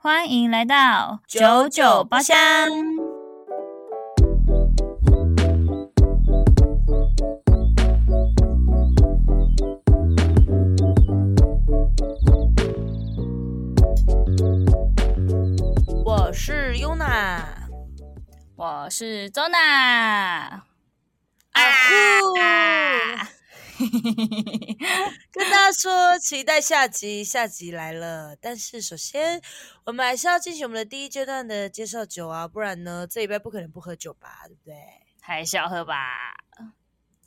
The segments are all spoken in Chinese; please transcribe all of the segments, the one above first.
欢迎来到九九包厢。我是优娜，我是周娜。啊呼！跟大家说，期待下集，下集来了。但是首先，我们还是要进行我们的第一阶段的介绍酒啊，不然呢，这一拜不可能不喝酒吧，对不对？还是要喝吧。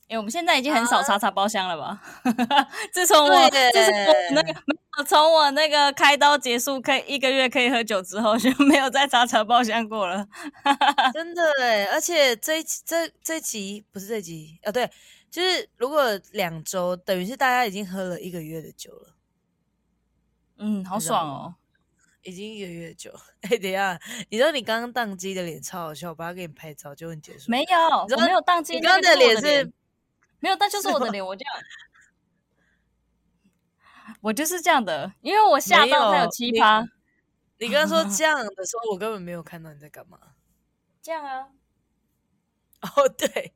因为我们现在已经很少查查包厢了吧？啊、自从我自从我那个没有从我那个开刀结束，可以一个月可以喝酒之后，就没有再查查包厢过了。真的哎，而且这一这这集不是这集啊，对。就是如果两周，等于是大家已经喝了一个月的酒了。嗯，好爽哦，已经一个月的酒。哎、欸，等一下，你知道你刚刚宕机的脸超好笑，我把它给你拍照就问结束。没有，我没有宕机。你刚刚的脸是，没有，但就是我的 脸，我这样，我就是这样的，因为我吓到他有奇葩。你刚刚说 这样的时候，我根本没有看到你在干嘛。这样啊？哦，对。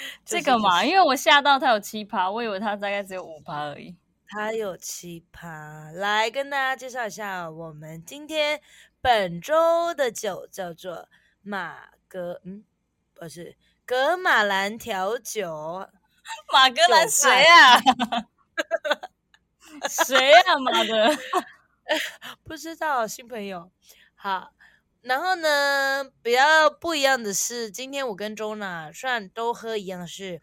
这个嘛，因为我吓到他有七趴，我以为他大概只有五趴而已。他有七趴，来跟大家介绍一下，我们今天本周的酒叫做马格，嗯，不是格马兰调酒。马格兰谁啊？谁啊？马的？不知道，新朋友。好。然后呢，比较不一样的是，今天我跟周娜虽然都喝一样的是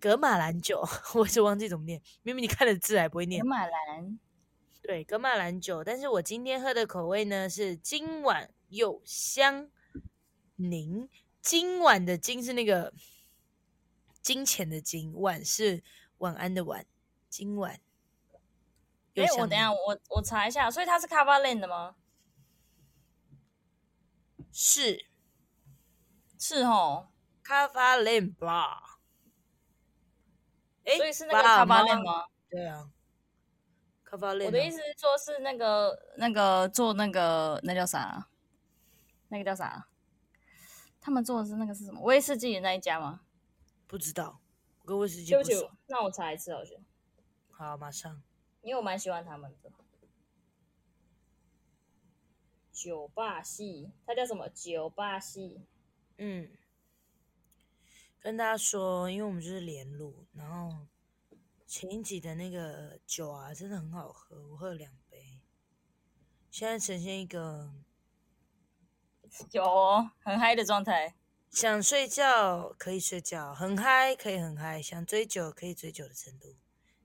格马兰酒，我是忘记怎么念，明明你看的字还不会念。格马兰，对，格马兰酒，但是我今天喝的口味呢是今晚有香柠，今晚的今是那个金钱的金，晚是晚安的晚，今晚。哎，我等一下，我我查一下，所以它是 Cava Land 的吗？是，是哦，卡法林吧？哎，所以是那个卡法林吗？对啊，卡法林。我的意思是说，是那个那个做那个那叫啥？那个叫啥？他们做的是那个是什么？威士忌的那一家吗？不知道，我跟威士忌不熟。那我查一次好像。好，马上。因为我蛮喜欢他们的。酒吧系，它叫什么？酒吧系。嗯，跟大家说，因为我们就是连路，然后前一集的那个酒啊，真的很好喝，我喝了两杯，现在呈现一个有哦，很嗨的状态。想睡觉可以睡觉，很嗨可以很嗨，想追酒可以追酒的程度，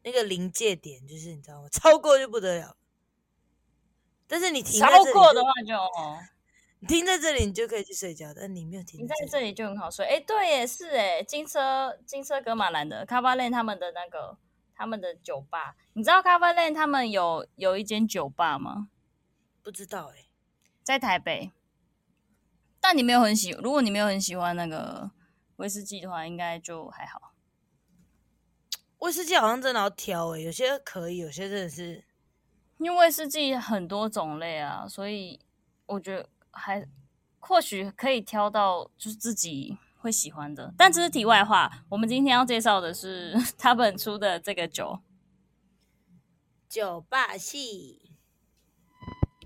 那个临界点就是你知道吗？超过就不得了。但是你停在这里超过的话就，你停在这里你就可以去睡觉，但你没有停在这里，在这里就很好睡。哎，对，也是哎，金车金车格马兰的卡巴兰他们的那个他们的酒吧，你知道卡巴兰他们有有一间酒吧吗？不知道哎，在台北。但你没有很喜，如果你没有很喜欢那个威士忌的话，应该就还好。威士忌好像真的要挑哎，有些可以，有些真的是。因为威士忌很多种类啊，所以我觉得还或许可以挑到就是自己会喜欢的。但这是题外话，我们今天要介绍的是 他本出的这个酒，酒霸系，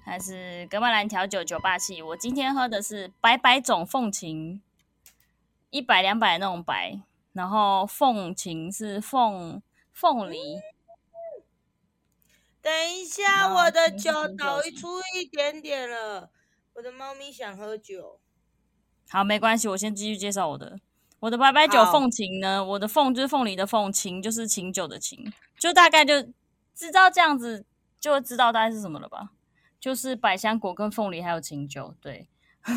还是格曼兰调酒酒霸系。我今天喝的是白白种凤琴，一百两百那种白，然后凤琴是凤凤梨。下，我的酒倒出一点点了。我的猫咪想喝酒。好，没关系，我先继续介绍我的。我的白白酒凤琴呢，我的凤就是凤梨的凤，琴就是琴酒的琴，就大概就知道这样子，就会知道大概是什么了吧？就是百香果跟凤梨还有琴酒，对，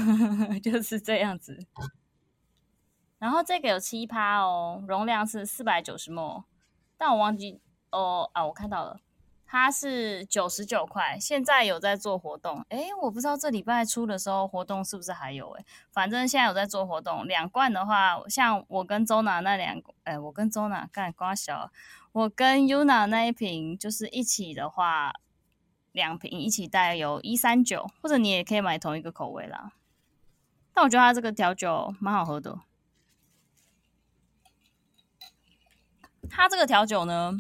就是这样子。然后这个有七趴哦，容量是四百九十 ml，但我忘记哦啊，我看到了。它是九十九块，现在有在做活动。诶，我不知道这礼拜出的时候活动是不是还有诶，反正现在有在做活动。两罐的话，像我跟周娜那两，诶，我跟周娜干瓜小，我跟 Yuna 那一瓶就是一起的话，两瓶一起带有一三九，或者你也可以买同一个口味啦。但我觉得它这个调酒蛮好喝的。它这个调酒呢，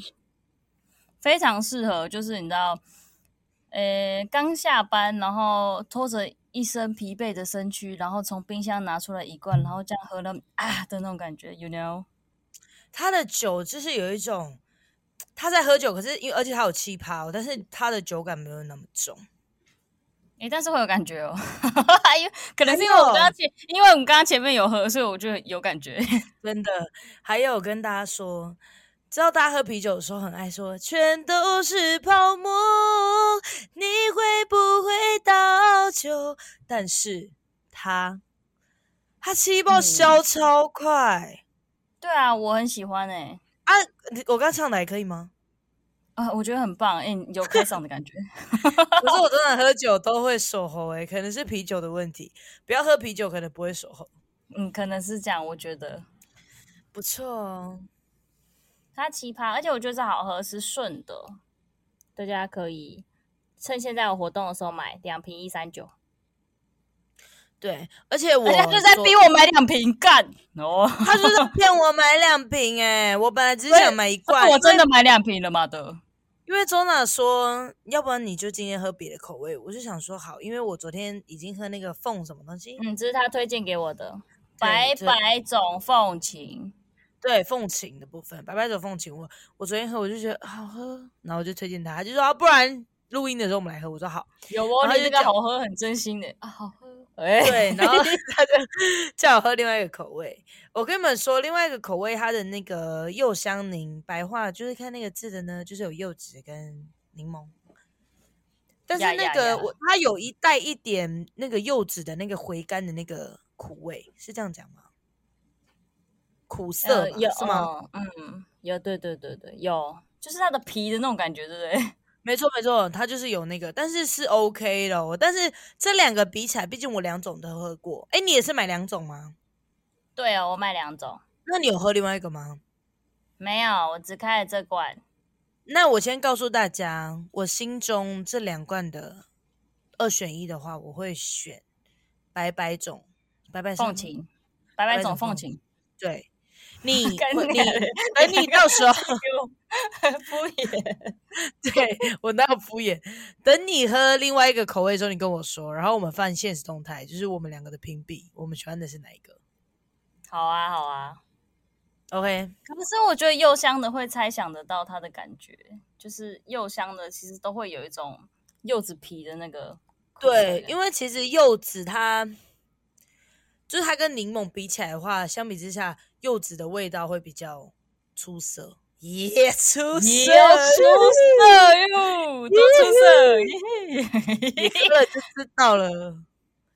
非常适合，就是你知道，呃，刚下班，然后拖着一身疲惫的身躯，然后从冰箱拿出来一罐，然后这样喝了啊的那种感觉，you know？他的酒就是有一种他在喝酒，可是因为而且他有气泡，但是他的酒感没有那么重。诶，但是会有感觉哦，因为可能是因为我刚刚前，因为我们刚刚前面有喝，所以我就有感觉。真的，还有跟大家说，知道大家喝啤酒的时候很爱说全都是泡沫，你会不会倒酒？但是他他气泡消超快。嗯。对啊，我很喜欢哎、欸。啊，我刚唱的还可以吗？啊，我觉得很棒，哎，有开嗓的感觉。可是我真的喝酒都会手喉，哎，可能是啤酒的问题。不要喝啤酒，可能不会手喉。嗯，可能是这样，我觉得不错哦。它奇葩，而且我觉得这好喝，是顺的，大家可以趁现在有活动的时候买两瓶一三九。对，而且我他就在逼我买两瓶干 哦，他就是骗我买两瓶哎，我本来只是想买一罐，我真的买两瓶了嘛的？因为周娜说，要不然你就今天喝别的口味，我就想说好，因为我昨天已经喝那个凤什么东西，嗯，这是他推荐给我的白白种凤琴，对凤琴的部分，白白走凤琴，我我昨天喝我就觉得好喝，然后我就推荐他，他就说啊，不然录音的时候我们来喝，我说好，有哦，你这个好喝，很真心的啊，好喝。欸、对，然后 他就叫我喝另外一个口味。我跟你们说，另外一个口味，它的那个柚香柠白话，就是看那个字的呢，就是有柚子跟柠檬。但是那个它有一带一点那个柚子的那个回甘的那个苦味，是这样讲吗？苦涩、呃、有是吗？嗯，有，对对对对，有，就是它的皮的那种感觉，对不对？没 错没错，它就是有那个，但是是 OK 的。但是这两个比起来，毕竟我两种都喝过。哎，你也是买两种吗？对啊，我买两种。那你有喝另外一个吗？没有，我只开了这罐。那我先告诉大家，我心中这两罐的二选一的话，我会选白白种，白白凤琴，白白种凤琴，对。你 你等你到时候 敷衍，对我那么敷衍。等你喝另外一个口味的时候，你跟我说，然后我们放现实动态，就是我们两个的评比，我们喜欢的是哪一个？好啊，好啊，OK。可是我觉得柚香的会猜想得到它的感觉，就是柚香的其实都会有一种柚子皮的那个。对，因为其实柚子它。就是它跟柠檬比起来的话，相比之下，柚子的味道会比较出色，耶、yeah, 出色，也出色哟，多出色，你喝了就知道了。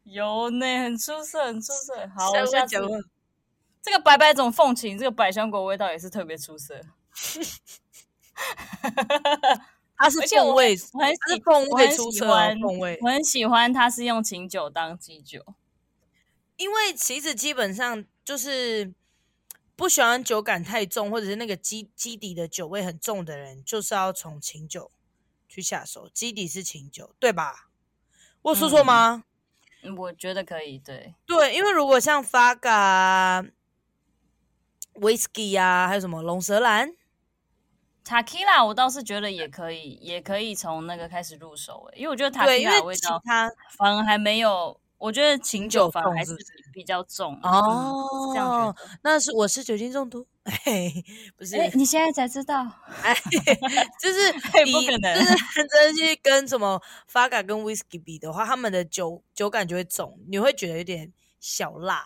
有呢，很出色，很出色。好，我下次这个白白种凤琴，这个百香果味道也是特别出色。它是凤味，我很喜欢，我很喜欢，我很喜欢它是用琴酒当基酒。因为其实基本上就是不喜欢酒感太重，或者是那个基基底的酒味很重的人，就是要从琴酒去下手。基底是琴酒，对吧？我说错吗？嗯，我觉得可以，对对，因为如果像 Vodka、Whisky 啊，还有什么龙舌兰、Tequila，我倒是觉得也可以，也可以从那个开始入手。因为我觉得 Tequila 味道它反而还没有。我觉得琴酒反而还是比较重哦，这样那是我是酒精中毒，嘿，不是？你现在才知道？哎，就是不可能，就是认真去跟什么 Vodka 跟 Whisky 比的话，他们的酒酒感就会重，你会觉得有点小辣。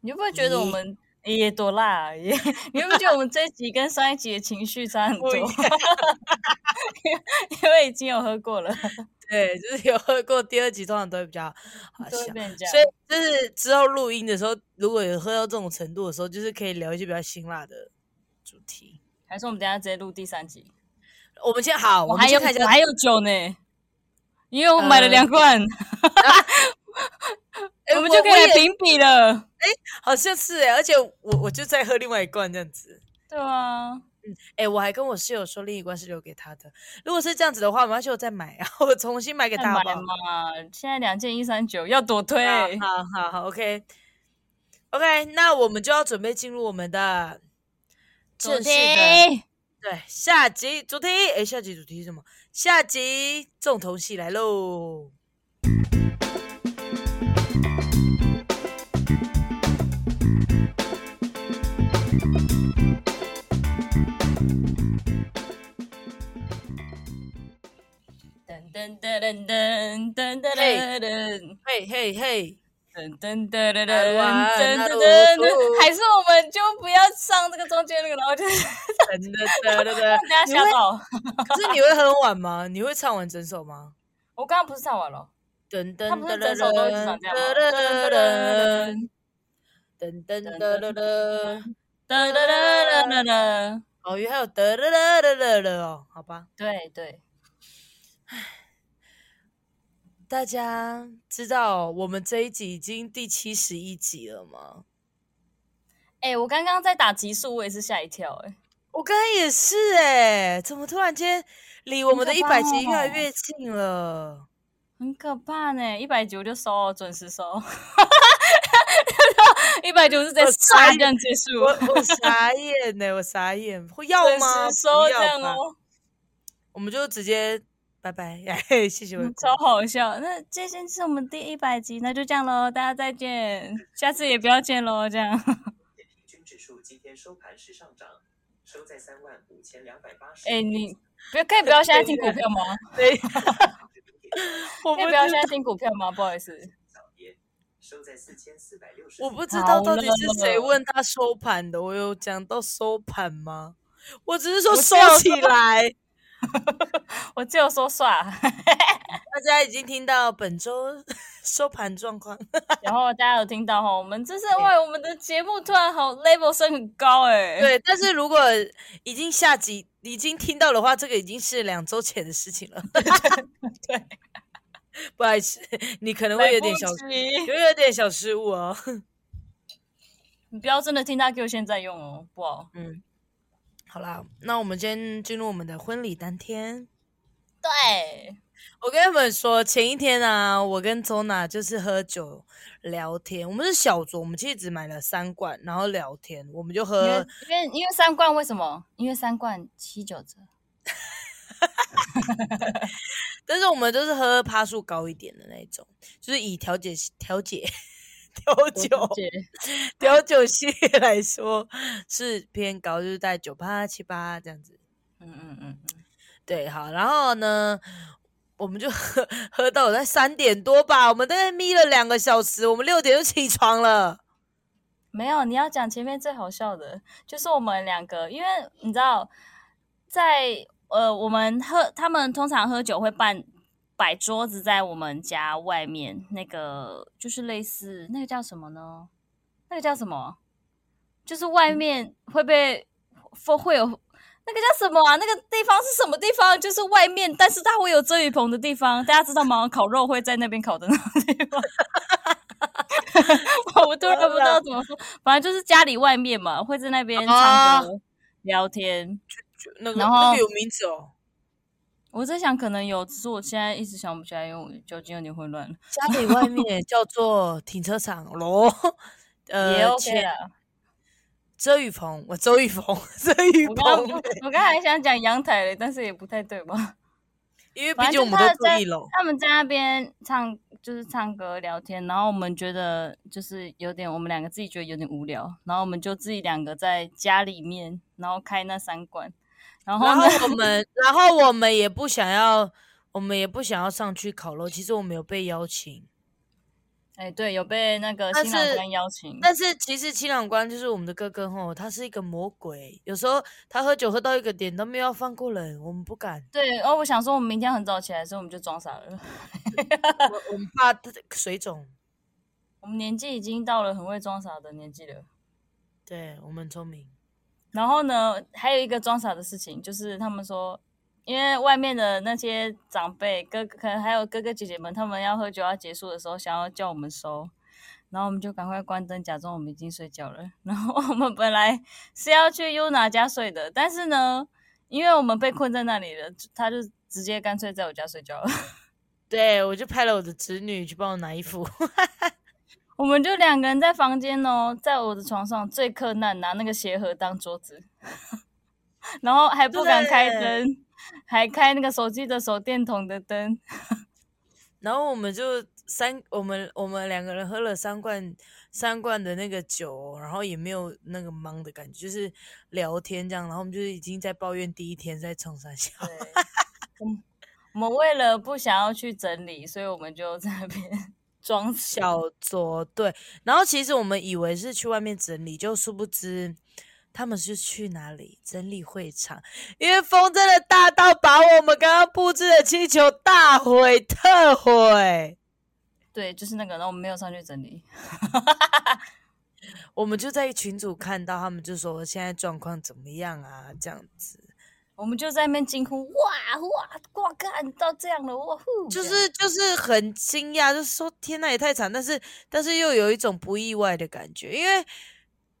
你会不会觉得我们也多辣？你会不会觉得我们这一集跟上一集的情绪差很多？因为已经有喝过了。对，就是有喝过第二集，通常都会比较好笑，所以就是之后录音的时候，如果有喝到这种程度的时候，就是可以聊一些比较辛辣的主题。还是我们等下直接录第三集？我们先好，我还有我还有酒呢，因为我买了两罐，我们就可以来评比了。哎，好像是哎，而且我我就再喝另外一罐这样子。对啊，嗯，哎、欸，我还跟我室友说另一罐是留给他的。如果是这样子的话，我们要再买，然后我重新买给他好不好？嘛，现在两件一三九，要多推。好好好，OK，OK，、okay. okay, 那我们就要准备进入我们的正式的主题。对，下集主题，哎，下集主题是什么？下集重头戏来喽！噔噔噔噔噔噔噔噔，嘿嘿嘿，噔噔噔噔噔噔噔噔，还是我们就不要上这个中间那个，然后就噔噔噔噔噔，大家吓到。可是你会很晚吗？你会唱完整首吗？我刚刚不是唱完了？噔噔噔噔噔，他不是整首都一直唱这样吗？噔噔噔噔噔噔噔噔噔噔，哦，还有噔噔噔噔噔噔哦，好吧。对对。大家知道我们这一集已经第七十一集了吗？哎、欸，我刚刚在打集数，我也是吓一跳、欸。哎，我刚刚也是、欸，哎，怎么突然间离我们的一百集越来越近了？很可怕呢、欸，一百集我就收，准时收。一百九是在刷这样结束，我 我傻眼呢、欸，我傻眼，会要吗？收这样哦，我们就直接。拜拜，谢谢我。超好笑，那这些是我们第一百集，那就这样喽，大家再见，下次也不要见喽，这样。平均指数今天收盘是上涨，收在三万五千两百八十。哎，你不要可以不要现在听股票吗？对，我可以不要现在听股票吗？不好意思。收在四千四百六十。我不知道到底是谁问他收盘的，我有讲到收盘吗？我只是说收起来。我就说算。了，大家已经听到本周 收盘状况，然后大家有听到哈，我们这是为我们的节目突然好 level 升很高哎、欸，对，但是如果已经下集已经听到的话，这个已经是两周前的事情了，对，不好意思，你可能会有点小，有有点小失误哦，你不要真的听他给我现在用哦，不好，嗯。好啦，那我们先进入我们的婚礼当天。对，我跟你们说，前一天啊，我跟周娜就是喝酒聊天。我们是小酌，我们其实只买了三罐，然后聊天，我们就喝。因为因为，三罐为什么？因为三罐七九折。但是我们都是喝趴数高一点的那种，就是以调解调解。调酒，调酒系列来说是偏高，就是在九八七八这样子。嗯嗯嗯嗯，对，好，然后呢，我们就喝喝到在三点多吧，我们大概眯了两个小时，我们六点就起床了。没有，你要讲前面最好笑的，就是我们两个，因为你知道，在呃，我们喝，他们通常喝酒会办。摆桌子在我们家外面，那个就是类似那个叫什么呢？那个叫什么？就是外面会被会会有那个叫什么啊？那个地方是什么地方？就是外面，但是它会有遮雨棚的地方，大家知道吗？烤肉会在那边烤的那个地方。我突然不知道怎么说，反正就是家里外面嘛，会在那边唱歌、聊天。那个那个有名字哦。我在想，可能有，只是我现在一直想不起来，因为我酒精有点混乱了。家里外面叫做停车场咯，呃，也 OK 了。遮雨棚，我周雨棚，遮雨棚。我刚才还想讲阳台嘞，但是也不太对吧？因为毕竟我们都住一楼。他们在那边唱，就是唱歌聊天，然后我们觉得就是有点，我们两个自己觉得有点无聊，然后我们就自己两个在家里面，然后开那三罐。然后，然后我们，然后我们也不想要，我们也不想要上去烤肉。其实我们有被邀请，哎，对，有被那个新郎官邀请。但是，但是其实新郎官就是我们的哥哥吼，他是一个魔鬼。有时候他喝酒喝到一个点都没有要放过人，我们不敢。对，然后我想说，我们明天很早起来，所以我们就装傻了。我我们怕水肿。我们年纪已经到了很会装傻的年纪了。对，我们很聪明。然后呢，还有一个装傻的事情，就是他们说，因为外面的那些长辈哥哥，可能还有哥哥姐姐们，他们要喝酒要结束的时候，想要叫我们收，然后我们就赶快关灯，假装我们已经睡觉了。然后我们本来是要去优娜家睡的，但是呢，因为我们被困在那里了，他就直接干脆在我家睡觉了。对，我就派了我的侄女去帮我拿衣服。我们就两个人在房间哦，在我的床上最克难，拿那个鞋盒当桌子，然后还不敢开灯，还开那个手机的手电筒的灯。然后我们就三，我们我们两个人喝了三罐三罐的那个酒，然后也没有那个忙的感觉，就是聊天这样。然后我们就是已经在抱怨第一天在冲三小。我们为了不想要去整理，所以我们就在那边。装小作对，然后其实我们以为是去外面整理，就殊不知他们是去哪里整理会场，因为风真的大到把我们刚刚布置的气球大毁特毁。对，就是那个，然后我们没有上去整理，我们就在群组看到他们就说现在状况怎么样啊，这样子。我们就在那边惊呼，哇哇哇！看到这样了，哇呼！就是就是很惊讶，就是说天呐，也太惨，但是但是又有一种不意外的感觉，因为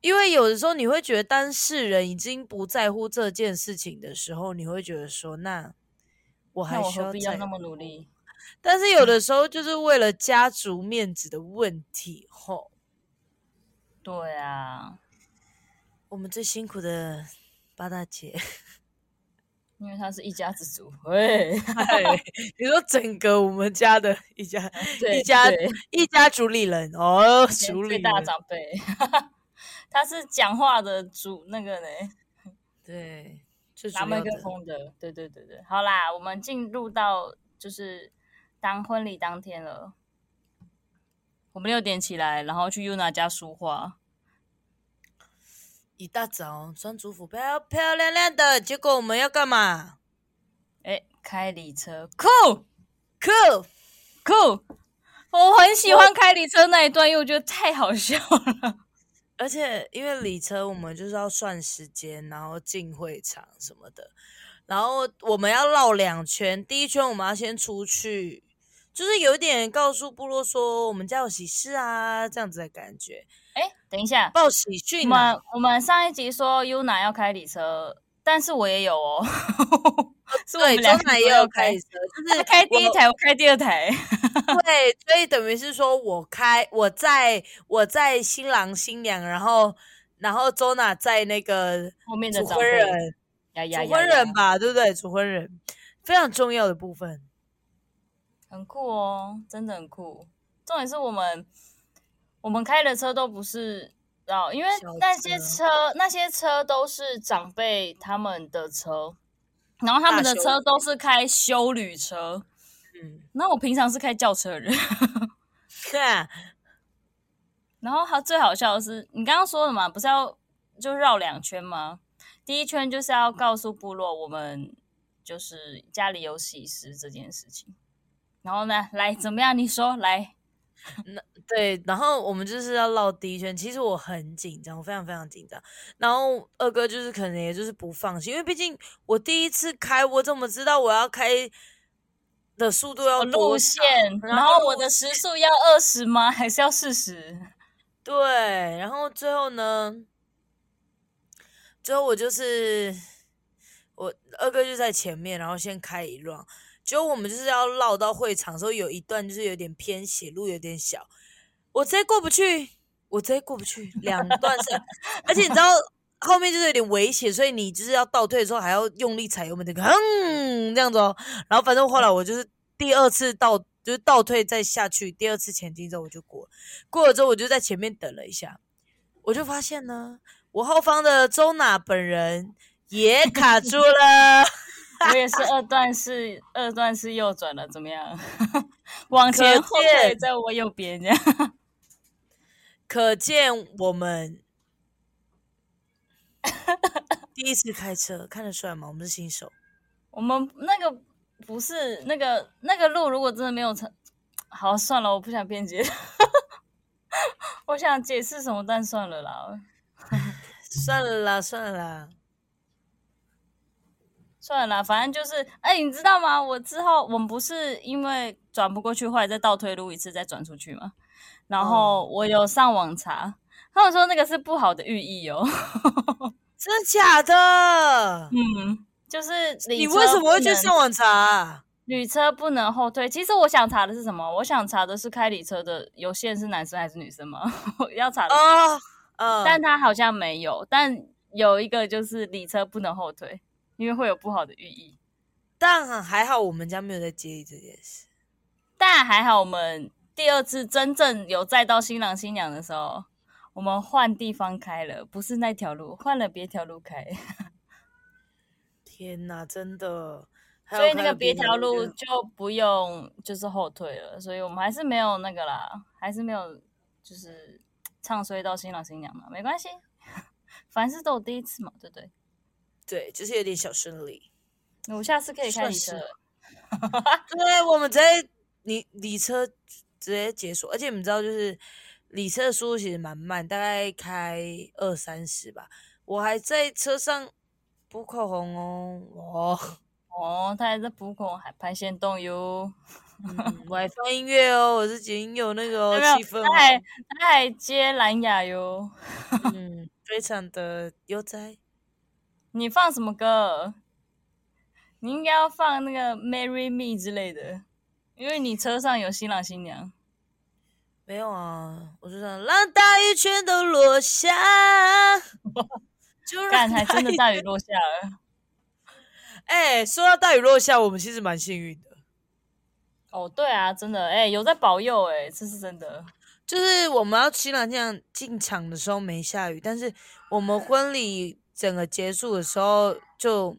因为有的时候你会觉得当事人已经不在乎这件事情的时候，你会觉得说，那我还需要，何必要那么努力？但是有的时候就是为了家族面子的问题，吼。对啊，我们最辛苦的八大姐。因为他是一家之主，喂，你说整个我们家的一家 一家一家主理人哦，主理最大长辈，他是讲话的主那个呢，对，拿麦克风的，对对对对，好啦，我们进入到就是当婚礼当天了，我们六点起来，然后去 Yuna 家梳化。一大早穿族服，漂漂亮亮的，结果我们要干嘛？哎，开礼车，酷酷酷！我很喜欢开礼车那一段，因为我觉得太好笑了。而且因为礼车，我们就是要算时间，然后进会场什么的，然后我们要绕两圈。第一圈我们要先出去，就是有点告诉部落说我们家有喜事啊，这样子的感觉。哎，等一下，报喜讯。我们我们上一集说 Yuna 要开礼车，但是我也有哦。对，周奶也有开礼车，就是开第一台，我开第二台。对，所以等于是说我开，我在我在新郎新娘，然后然后周娜在那个后面的主婚人，主婚人吧，对不对？主婚人非常重要的部分，很酷哦，真的很酷。重点是我们。我们开的车都不是哦，因为那些车那些车都是长辈他们的车，然后他们的车都是开修旅车，嗯，那我平常是开轿车的人，对啊。然后他最好笑的是，你刚刚说的嘛，不是要就绕两圈吗？第一圈就是要告诉部落我们就是家里有喜事这件事情，然后呢，来怎么样？你说来。那对，然后我们就是要绕第一圈。其实我很紧张，我非常非常紧张。然后二哥就是可能也就是不放心，因为毕竟我第一次开，我怎么知道我要开的速度要路线？然后我的时速要二十吗？还是要四十？对，然后最后呢？最后我就是我二哥就在前面，然后先开一就我们就是要绕到会场的时候，有一段就是有点偏斜，路有点小，我直接过不去，我直接过不去。两段是，而且你知道后面就是有点危险，所以你就是要倒退的时候还要用力踩油门，那个嗯这样子哦。然后反正后来我就是第二次倒，就是倒退再下去，第二次前进之后我就过了。过了之后我就在前面等了一下，我就发现呢，我后方的周娜本人也卡住了。我也是二段式，二段式右转了，怎么样？往前后退，在我右边这样。可见我们 第一次开车，看得出来吗？我们是新手。我们那个不是那个那个路，如果真的没有成，好算了，我不想辩解。我想解释什么，但算了啦，算了啦，算了啦。算了，反正就是，哎、欸，你知道吗？我之后我们不是因为转不过去，后来再倒退路一次再转出去嘛。然后我有上网查，他们说那个是不好的寓意哦。真的假的？嗯，就是你为什么会去上网查啊？旅车不能后退。其实我想查的是什么？我想查的是开礼车的有限是男生还是女生吗？要查的哦，嗯，但他好像没有。但有一个就是礼车不能后退，因为会有不好的寓意。但还好我们家没有在介意这件事。但还好我们第二次真正有载到新郎新娘的时候。我们换地方开了，不是那条路，换了别条路开。天哪，真的！所以那个别条路就不用就是后退了，所以我们还是没有那个啦，还是没有就是唱衰到新郎新娘嘛，没关系，凡事都有第一次嘛，对不对？对，就是有点小失礼。我下次可以开你车。对，我们在礼礼车直接解锁，而且你们知道就是。礼车的速度其实蛮慢，大概开二三十吧。我还在车上补口红哦，哦哦，他还在补口红，还拍线动哟。嗯、我还放音乐哦，我是紧有那个、哦、气氛、哦。他还他还接蓝牙哟。嗯，非常的悠哉。你放什么歌？你应该要放那个《Marry Me》之类的，因为你车上有新郎新娘。没有啊，我就想让大雨全都落下，就让还真的大雨落下了。哎，说到大雨落下，我们其实蛮幸运的。哦，对啊，真的，哎，有在保佑，哎，这是真的。就是我们要新郎这样进场的时候没下雨，但是我们婚礼整个结束的时候就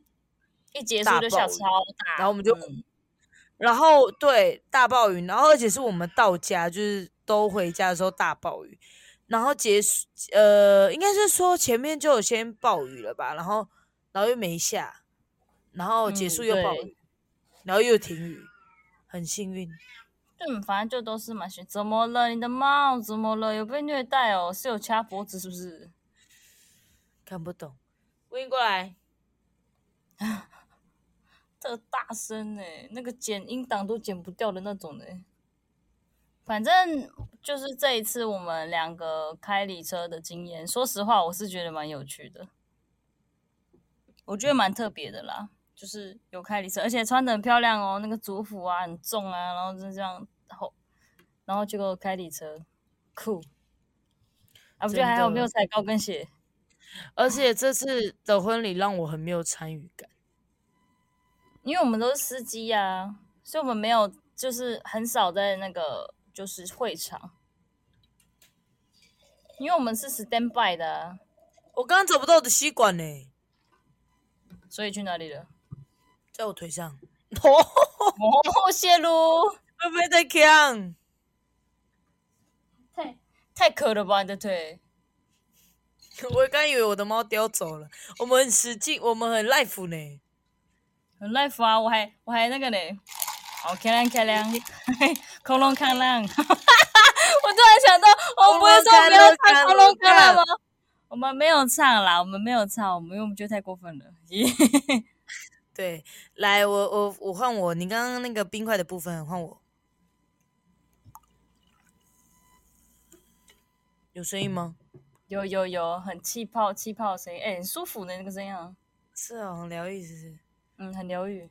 一结束就下超大，然后我们就，嗯、然后对大暴雨，然后而且是我们到家就是。都回家的时候大暴雨，然后结束，呃，应该是说前面就有先暴雨了吧，然后，然后又没下，然后结束又暴雨，嗯、然后又停雨，很幸运。对，反正就都是蛮幸运。怎么了？你的猫怎么了？有被虐待哦？是有掐脖子是不是？看不懂，欢迎过来。这个大声呢，那个剪音档都剪不掉的那种呢。反正就是这一次我们两个开礼车的经验，说实话我是觉得蛮有趣的，我觉得蛮特别的啦。就是有开礼车，而且穿的很漂亮哦，那个族服啊很重啊，然后就这样，然后然后结果开礼车，酷啊！不觉得还好没有踩高跟鞋，而且这次的婚礼让我很没有参与感，因为我们都是司机呀、啊，所以我们没有，就是很少在那个。就是会场，因为我们是 stand by 的、啊。我刚刚找不到我的吸管呢，所以去哪里了？在我腿上。哦，哦谢噜，会不会太强？太太渴了吧，你的腿！我刚以为我的猫叼走了。我们很实际，我们很 life 呢，很 life 啊！我还我还那个呢。好，开亮开亮，恐龙开亮！我突然想到，我不会说不要唱恐龙开亮吗？我们没有唱啦，我们没有唱，我们因为我们觉得太过分了。对，来，我我我换我，你刚刚那个冰块的部分换我，有声音吗？有有有，很气泡气泡的声音，哎、欸，很舒服的那个声音啊。是啊，很疗愈，是不是？嗯，很疗愈。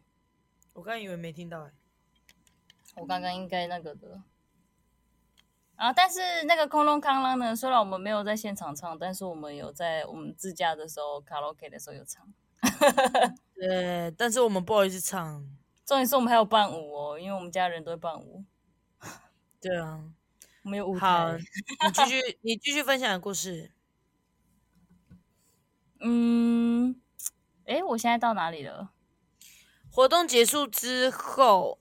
我刚以为没听到哎。我刚刚应该那个的啊，但是那个空隆康啷呢？虽然我们没有在现场唱，但是我们有在我们自驾的时候卡拉 OK 的时候有唱。对，但是我们不好意思唱。重点是我们还有伴舞哦，因为我们家人都会伴舞。对啊，没有舞台。好，你继续，你继续分享的故事。嗯，诶，我现在到哪里了？活动结束之后。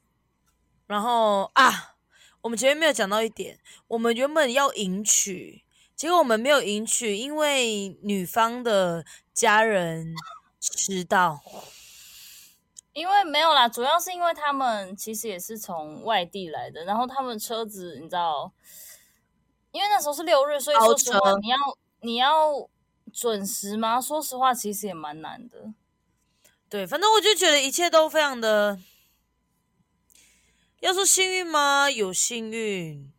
然后啊，我们前面没有讲到一点，我们原本要迎娶，结果我们没有迎娶，因为女方的家人迟到。因为没有啦，主要是因为他们其实也是从外地来的，然后他们车子你知道，因为那时候是六日，所以说实话，你要你要准时吗？说实话，其实也蛮难的。对，反正我就觉得一切都非常的。要说幸运吗？有幸运。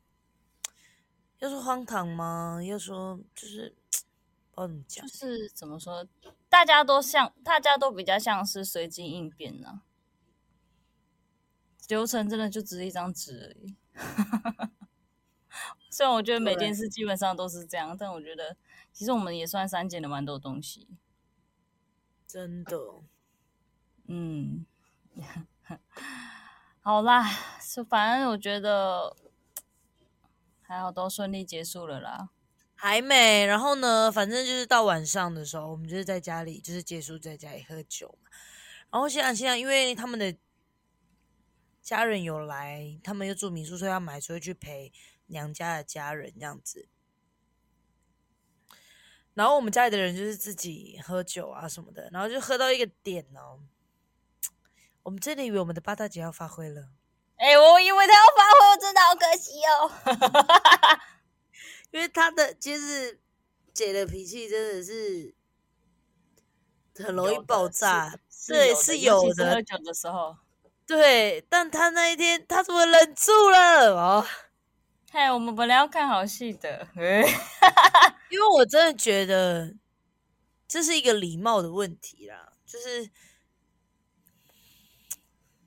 要说荒唐吗？要说就是 不知道怎么讲，就是怎么说，大家都像，大家都比较像是随机应变呢、啊。流程真的就只是一张纸而已。虽然我觉得每件事基本上都是这样，但我觉得其实我们也算删减了蛮多东西。真的，嗯，好啦，就反正我觉得。还好都顺利结束了啦，还没。然后呢，反正就是到晚上的时候，我们就是在家里，就是结束在家里喝酒嘛。然后现在现在，因为他们的家人有来，他们又住民宿，所以要买，所以去陪娘家的家人这样子。然后我们家里的人就是自己喝酒啊什么的，然后就喝到一个点哦，我们真的以为我们的八大姐要发挥了。哎、我以为他要发挥，我真的好可惜哦。因为他的就是姐的脾气真的是很容易爆炸，对，是有的。喝酒的时候，对，但他那一天他怎么忍住了？哦，嗨，我们本来要看好戏的，因为我真的觉得这是一个礼貌的问题啦，就是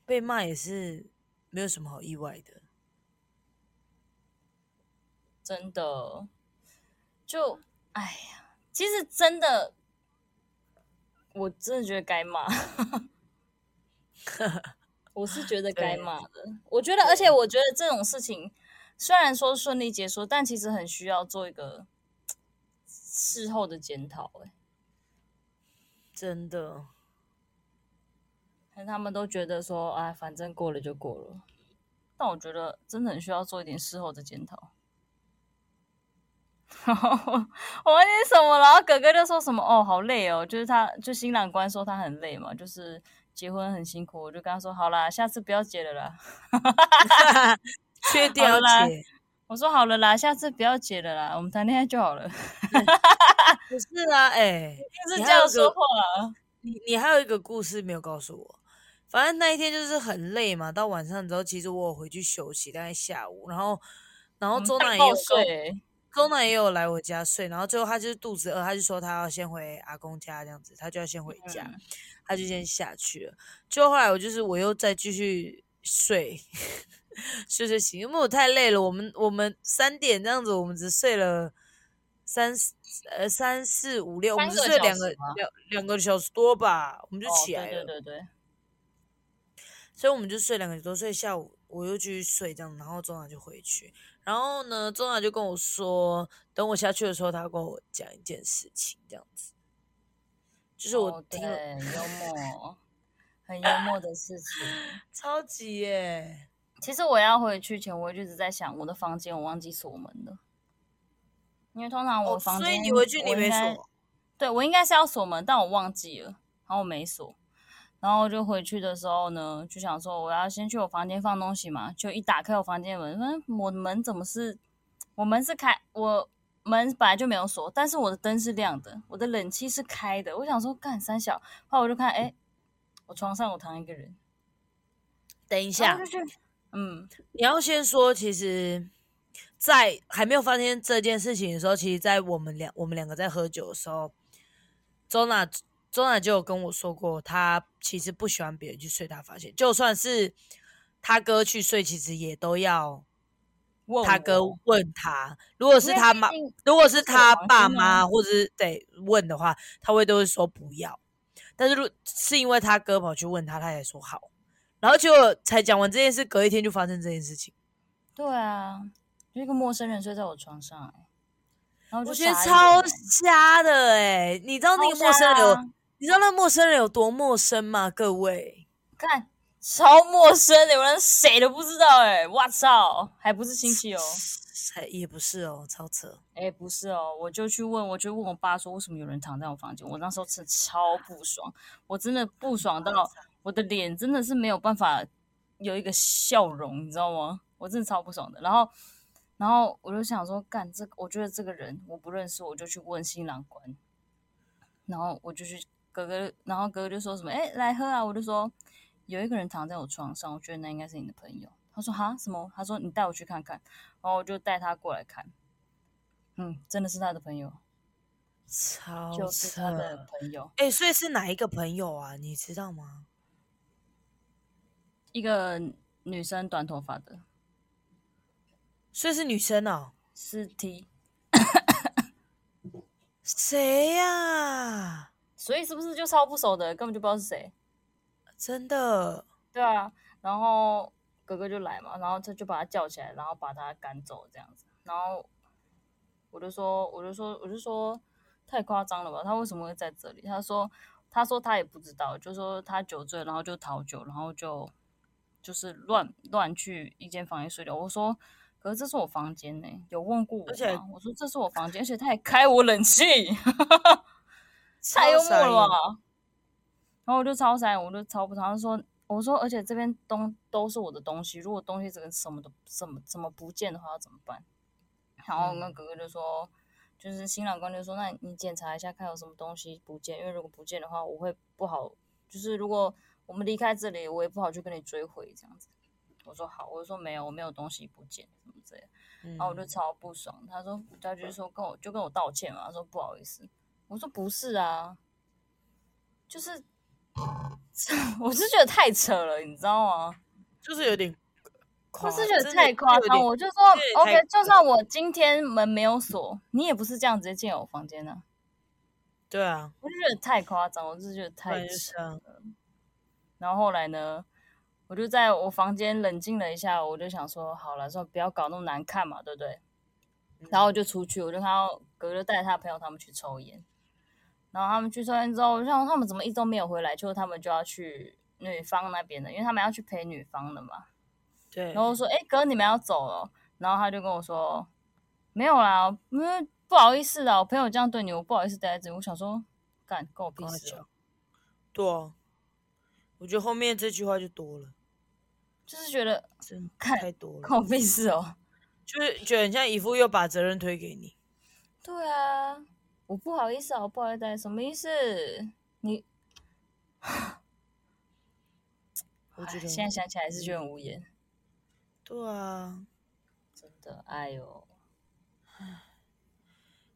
被骂也是。没有什么好意外的，真的，就哎呀，其实真的，我真的觉得该骂，我是觉得该骂的。我觉得，而且我觉得这种事情虽然说顺利结束，但其实很需要做一个事后的检讨。哎，真的。他们都觉得说，哎，反正过了就过了。但我觉得真的很需要做一点事后的检讨。我问你什么了，然后哥哥就说什么，哦，好累哦，就是他，就新郎官说他很累嘛，就是结婚很辛苦。我就跟他说，好啦，下次不要结了啦。缺掉了。我说好了啦，下次不要结了啦，我们谈恋爱就好了。不是啊，哎、欸，就是这样说话。你你还有一个故事没有告诉我。反正那一天就是很累嘛，到晚上之后，其实我有回去休息，大概下午，然后，然后周娜也有睡，周娜也有来我家睡，然后最后他就是肚子饿，他就说他要先回阿公家这样子，他就要先回家，嗯、他就先下去了。就后来我就是我又再继续睡，睡睡醒，因为我太累了。我们我们三点这样子，我们只睡了三呃三四五六，我们只睡了两个两两个小时多吧，我们就起来了。哦、对对对对。所以我们就睡两个多，睡下午我又继续睡这样，然后中娜就回去，然后呢，中娜就跟我说，等我下去的时候，他跟我讲一件事情，这样子，就是我听了、很、幽默，很幽默的事情，超级耶。其实我要回去前，我一直在想我的房间，我忘记锁门了，因为通常我房间，所以你回去你没锁，对，我应该是要锁门，但我忘记了，然后我没锁。然后就回去的时候呢，就想说我要先去我房间放东西嘛，就一打开我房间门，嗯，我的门怎么是？我门是开，我门本来就没有锁，但是我的灯是亮的，我的冷气是开的。我想说干三小，后来我就看，哎，我床上有躺一个人。等一下，嗯，你要先说，其实，在还没有发现这件事情的时候，其实，在我们两我们两个在喝酒的时候，周娜。周娜就有跟我说过，他其实不喜欢别人去睡他房间，就算是他哥去睡，其实也都要他哥问他。如果是他妈，如果是他爸妈或者是得问的话，他会都会说不要。但是，如是因为他哥跑去问他，他也说好。然后就才讲完这件事，隔一天就发生这件事情。对啊，就一个陌生人睡在我床上，欸，然后我觉得超瞎的哎，欸，你知道那个陌生人有。你知道那陌生人有多陌生吗？各位，看超陌生的，有人谁都不知道哎！我操，还不是亲戚哦，还也不是哦，超扯！哎，不是哦，我就去问，我就问我爸说，为什么有人躺在我房间？我那时候真的超不爽，我真的不爽到我的脸真的是没有办法有一个笑容，你知道吗？我真的超不爽的。然后，然后我就想说，干这个，我觉得这个人我不认识，我就去问新郎官，然后我就去。哥哥，然后哥哥就说什么：“哎，来喝啊！”我就说：“有一个人躺在我床上，我觉得那应该是你的朋友。”他说哈什么？他说你带我去看看，然后我就带他过来看。嗯，真的是他的朋友，超就是他的朋友。哎、欸，所以是哪一个朋友啊？你知道吗？一个女生，短头发的，所以是女生哦。是 T。谁呀、啊？所以是不是就超不熟的，根本就不知道是谁？真的？对啊。然后哥哥就来嘛，然后他就把他叫起来，然后把他赶走这样子。然后我就说，我就说，我就说，太夸张了吧？他为什么会在这里？他说，他说他也不知道，就说他酒醉，然后就逃酒，然后就就是乱乱去一间房间睡觉。我说。可是这是我房间呢，有问过我吗？而我说这是我房间，而且他还开我冷气，太幽默了吧。然后我就超傻，我就超不爽。他说：“我说，而且这边东都是我的东西，如果东西这个什么都什么怎么不见的话，要怎么办？”然后那哥哥就说：“嗯、就是新郎官就说，那你检查一下，看有什么东西不见，因为如果不见的话，我会不好。就是如果我们离开这里，我也不好去跟你追回这样子。”我说好，我就说没有，我没有东西不见，什么之类的。然后我就超不爽。他说，他就是说跟我就跟我道歉嘛。他说不好意思。我说不是啊，就是，我是觉得太扯了，你知道吗？就是有点，我是觉得太夸张。我就说 OK，就算我今天门没有锁，你也不是这样直接进我房间的啊。对啊，我就觉得太夸张，我是觉得太扯了。然后后来呢？我就在我房间冷静了一下，我就想说，好了，说不要搞那么难看嘛，对不对？然后我就出去，我就看到哥哥带他的朋友他们去抽烟，然后他们去抽烟之后，我就想他们怎么一直都没有回来，就他们就要去女方那边的，因为他们要去陪女方的嘛。对。然后我说，哎，哥，你们要走了？然后他就跟我说，没有啦，因为不好意思啦，我朋友这样对你，我不好意思待在这里。我想说，干，跟我屁事啊。对啊，我觉得后面这句话就多了。就是觉得真太多了，关我屁事哦！就是觉得很像姨父又把责任推给你。对啊，我不好意思啊，我不好意思，什么意思？你，我觉得现在想起来还是觉得很无言。对啊，真的，哎呦，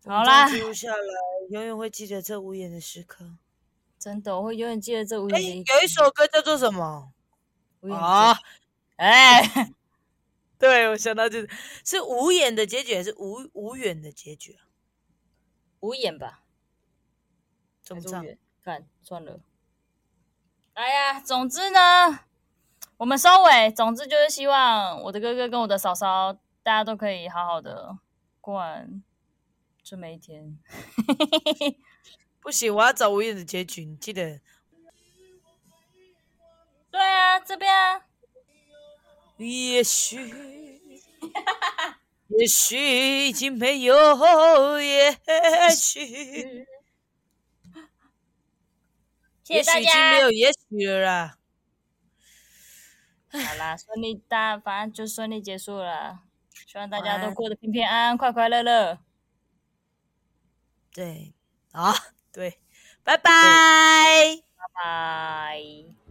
好啦，记录下来，永远会记得这无言的时刻。真的，我会永远记得这无言的。有一首歌叫做什么？啊。哎，对，我想到就是是无言的结局还是无无缘的结局啊？无眼吧，怎么唱？看算了。哎呀，总之呢，我们收尾。总之就是希望我的哥哥跟我的嫂嫂，大家都可以好好的过完这么一天。不行，我要找无言的结局，你记得。对啊，这边啊。也许，也许已经没有，也许，谢谢大家。也许已经没有也许了啦。好啦，顺利大，反正就顺利结束了。希望大家都过得平平安安、快快乐乐。对，啊，对，拜拜，拜拜。